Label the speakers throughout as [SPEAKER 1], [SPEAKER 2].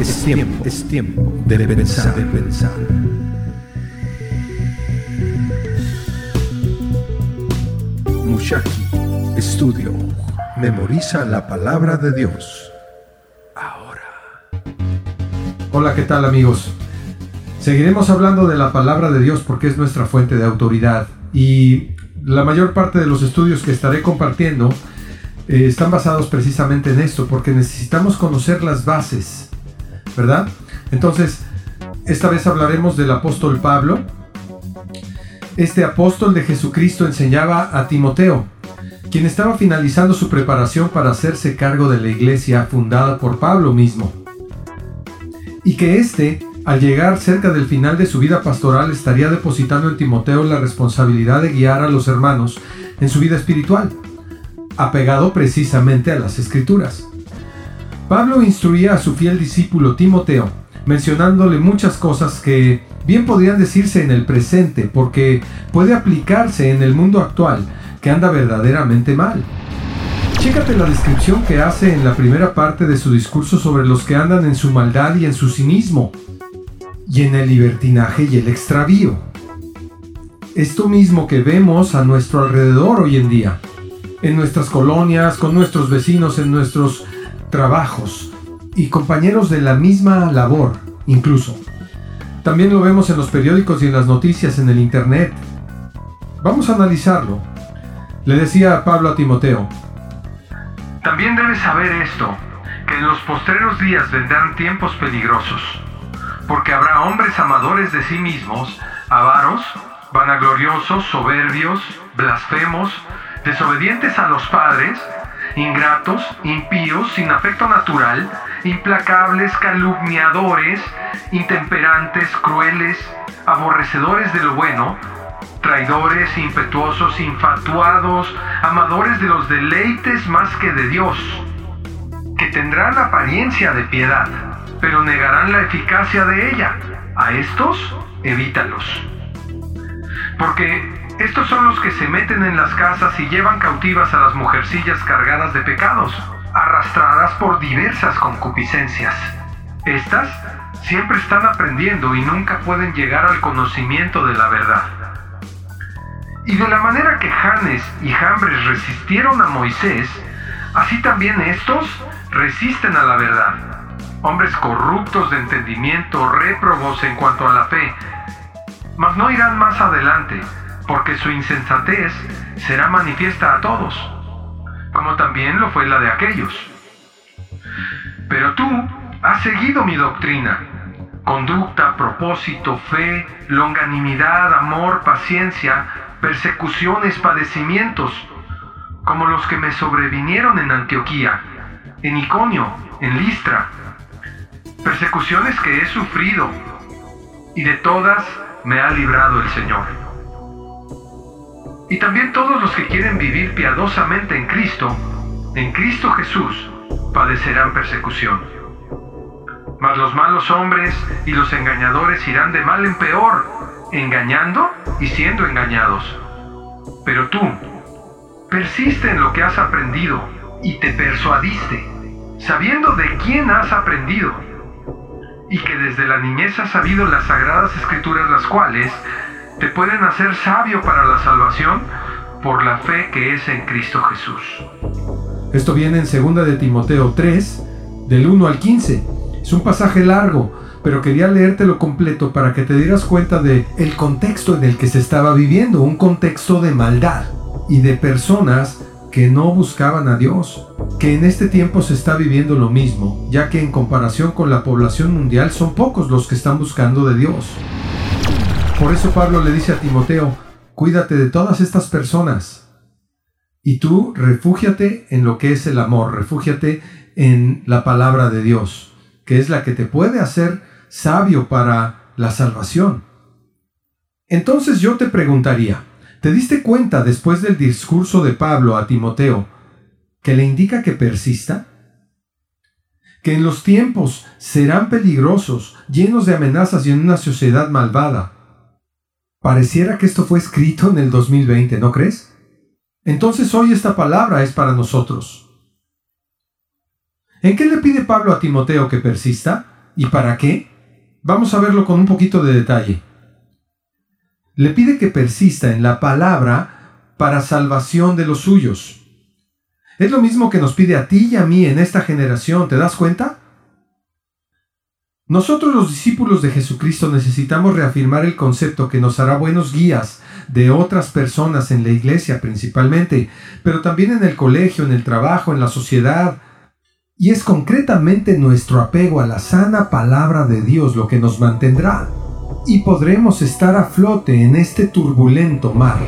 [SPEAKER 1] Es tiempo, es tiempo de pensar, de pensar. Mushaki Estudio. Memoriza la palabra de Dios. Ahora.
[SPEAKER 2] Hola, ¿qué tal amigos? Seguiremos hablando de la palabra de Dios porque es nuestra fuente de autoridad y la mayor parte de los estudios que estaré compartiendo eh, están basados precisamente en esto porque necesitamos conocer las bases, ¿verdad? Entonces, esta vez hablaremos del apóstol Pablo. Este apóstol de Jesucristo enseñaba a Timoteo, quien estaba finalizando su preparación para hacerse cargo de la iglesia fundada por Pablo mismo. Y que éste al llegar cerca del final de su vida pastoral estaría depositando en Timoteo la responsabilidad de guiar a los hermanos en su vida espiritual, apegado precisamente a las escrituras. Pablo instruía a su fiel discípulo Timoteo, mencionándole muchas cosas que bien podrían decirse en el presente porque puede aplicarse en el mundo actual que anda verdaderamente mal. Chécate la descripción que hace en la primera parte de su discurso sobre los que andan en su maldad y en su cinismo, y en el libertinaje y el extravío. Esto mismo que vemos a nuestro alrededor hoy en día, en nuestras colonias, con nuestros vecinos, en nuestros trabajos y compañeros de la misma labor, incluso. También lo vemos en los periódicos y en las noticias en el Internet. Vamos a analizarlo. Le decía Pablo a Timoteo.
[SPEAKER 3] También debes saber esto, que en los postreros días vendrán tiempos peligrosos porque habrá hombres amadores de sí mismos, avaros, vanagloriosos, soberbios, blasfemos, desobedientes a los padres, ingratos, impíos, sin afecto natural, implacables, calumniadores, intemperantes, crueles, aborrecedores de lo bueno, traidores, impetuosos, infatuados, amadores de los deleites más que de Dios, que tendrán apariencia de piedad pero negarán la eficacia de ella. A estos, evítalos. Porque estos son los que se meten en las casas y llevan cautivas a las mujercillas cargadas de pecados, arrastradas por diversas concupiscencias. Estas siempre están aprendiendo y nunca pueden llegar al conocimiento de la verdad. Y de la manera que Janes y Jambres resistieron a Moisés, así también estos resisten a la verdad hombres corruptos de entendimiento, réprobos en cuanto a la fe, mas no irán más adelante, porque su insensatez será manifiesta a todos, como también lo fue la de aquellos. Pero tú has seguido mi doctrina, conducta, propósito, fe, longanimidad, amor, paciencia, persecuciones, padecimientos, como los que me sobrevinieron en Antioquía, en Iconio, en Listra, persecuciones que he sufrido, y de todas me ha librado el Señor. Y también todos los que quieren vivir piadosamente en Cristo, en Cristo Jesús, padecerán persecución. Mas los malos hombres y los engañadores irán de mal en peor, engañando y siendo engañados. Pero tú, persiste en lo que has aprendido y te persuadiste, sabiendo de quién has aprendido y que desde la niñez has sabido las sagradas escrituras las cuales te pueden hacer sabio para la salvación por la fe que es en Cristo Jesús.
[SPEAKER 2] Esto viene en 2 de Timoteo 3, del 1 al 15. Es un pasaje largo, pero quería leértelo completo para que te dieras cuenta de el contexto en el que se estaba viviendo, un contexto de maldad y de personas que no buscaban a Dios, que en este tiempo se está viviendo lo mismo, ya que en comparación con la población mundial son pocos los que están buscando de Dios. Por eso Pablo le dice a Timoteo, cuídate de todas estas personas. Y tú refúgiate en lo que es el amor, refúgiate en la palabra de Dios, que es la que te puede hacer sabio para la salvación. Entonces yo te preguntaría, ¿Te diste cuenta después del discurso de Pablo a Timoteo que le indica que persista? Que en los tiempos serán peligrosos, llenos de amenazas y en una sociedad malvada. Pareciera que esto fue escrito en el 2020, ¿no crees? Entonces hoy esta palabra es para nosotros. ¿En qué le pide Pablo a Timoteo que persista? ¿Y para qué? Vamos a verlo con un poquito de detalle. Le pide que persista en la palabra para salvación de los suyos. Es lo mismo que nos pide a ti y a mí en esta generación, ¿te das cuenta? Nosotros los discípulos de Jesucristo necesitamos reafirmar el concepto que nos hará buenos guías de otras personas en la iglesia principalmente, pero también en el colegio, en el trabajo, en la sociedad. Y es concretamente nuestro apego a la sana palabra de Dios lo que nos mantendrá y podremos estar a flote en este turbulento mar.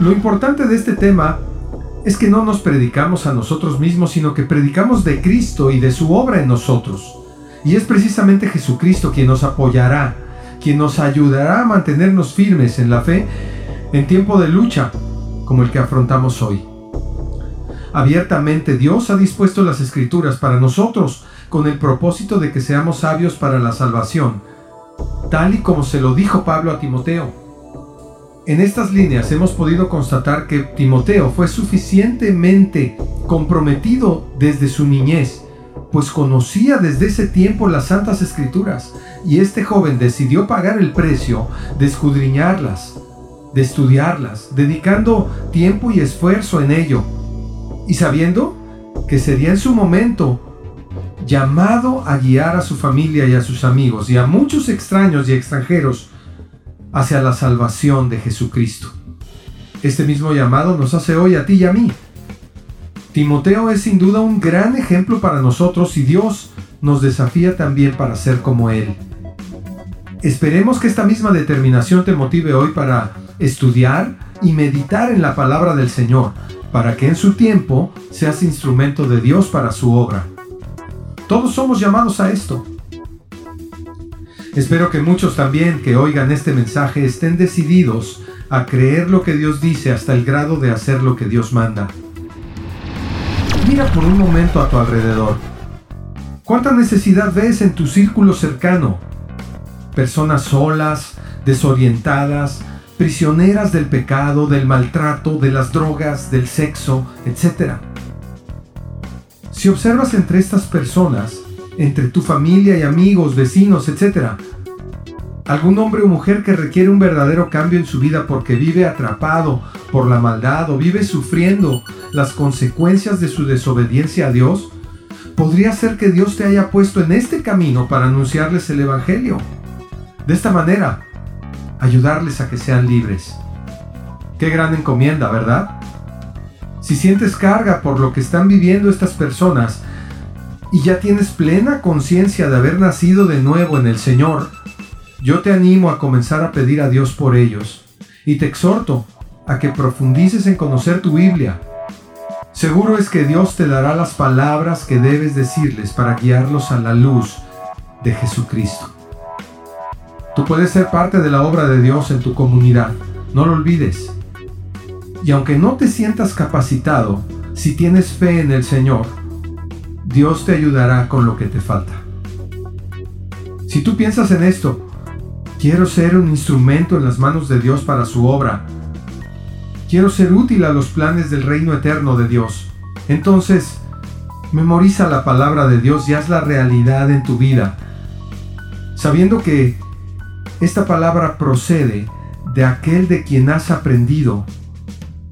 [SPEAKER 2] Lo importante de este tema es que no nos predicamos a nosotros mismos, sino que predicamos de Cristo y de su obra en nosotros. Y es precisamente Jesucristo quien nos apoyará, quien nos ayudará a mantenernos firmes en la fe en tiempo de lucha como el que afrontamos hoy. Abiertamente Dios ha dispuesto las escrituras para nosotros con el propósito de que seamos sabios para la salvación, tal y como se lo dijo Pablo a Timoteo. En estas líneas hemos podido constatar que Timoteo fue suficientemente comprometido desde su niñez, pues conocía desde ese tiempo las santas escrituras, y este joven decidió pagar el precio de escudriñarlas, de estudiarlas, dedicando tiempo y esfuerzo en ello, y sabiendo que sería en su momento llamado a guiar a su familia y a sus amigos y a muchos extraños y extranjeros hacia la salvación de Jesucristo. Este mismo llamado nos hace hoy a ti y a mí. Timoteo es sin duda un gran ejemplo para nosotros y Dios nos desafía también para ser como Él. Esperemos que esta misma determinación te motive hoy para estudiar y meditar en la palabra del Señor, para que en su tiempo seas instrumento de Dios para su obra. Todos somos llamados a esto. Espero que muchos también que oigan este mensaje estén decididos a creer lo que Dios dice hasta el grado de hacer lo que Dios manda. Mira por un momento a tu alrededor. ¿Cuánta necesidad ves en tu círculo cercano? Personas solas, desorientadas, prisioneras del pecado, del maltrato, de las drogas, del sexo, etc. Si observas entre estas personas, entre tu familia y amigos, vecinos, etc., algún hombre o mujer que requiere un verdadero cambio en su vida porque vive atrapado por la maldad o vive sufriendo las consecuencias de su desobediencia a Dios, podría ser que Dios te haya puesto en este camino para anunciarles el Evangelio. De esta manera, ayudarles a que sean libres. Qué gran encomienda, ¿verdad? Si sientes carga por lo que están viviendo estas personas y ya tienes plena conciencia de haber nacido de nuevo en el Señor, yo te animo a comenzar a pedir a Dios por ellos y te exhorto a que profundices en conocer tu Biblia. Seguro es que Dios te dará las palabras que debes decirles para guiarlos a la luz de Jesucristo. Tú puedes ser parte de la obra de Dios en tu comunidad, no lo olvides. Y aunque no te sientas capacitado, si tienes fe en el Señor, Dios te ayudará con lo que te falta. Si tú piensas en esto, quiero ser un instrumento en las manos de Dios para su obra, quiero ser útil a los planes del reino eterno de Dios, entonces memoriza la palabra de Dios y hazla realidad en tu vida, sabiendo que esta palabra procede de aquel de quien has aprendido,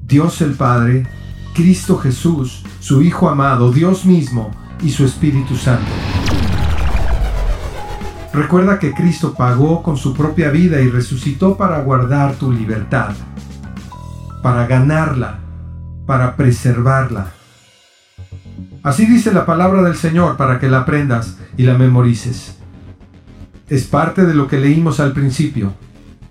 [SPEAKER 2] Dios el Padre, Cristo Jesús, su Hijo amado, Dios mismo y su Espíritu Santo. Recuerda que Cristo pagó con su propia vida y resucitó para guardar tu libertad, para ganarla, para preservarla. Así dice la palabra del Señor para que la aprendas y la memorices es parte de lo que leímos al principio.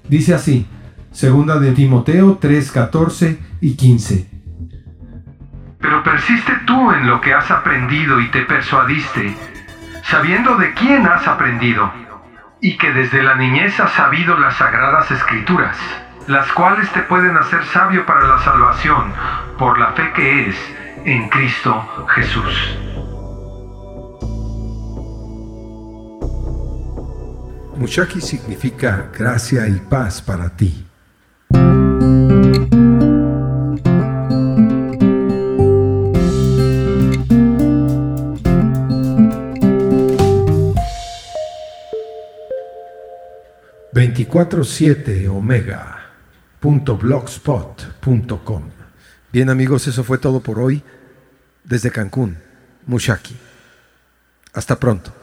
[SPEAKER 2] Dice así, segunda de Timoteo 3, 14 y 15.
[SPEAKER 3] Persiste tú en lo que has aprendido y te persuadiste, sabiendo de quién has aprendido, y que desde la niñez has sabido las sagradas escrituras, las cuales te pueden hacer sabio para la salvación por la fe que es en Cristo Jesús.
[SPEAKER 1] Mushaki significa gracia y paz para ti. 247omega.blogspot.com.
[SPEAKER 2] Bien amigos, eso fue todo por hoy desde Cancún, Mushaki. Hasta pronto.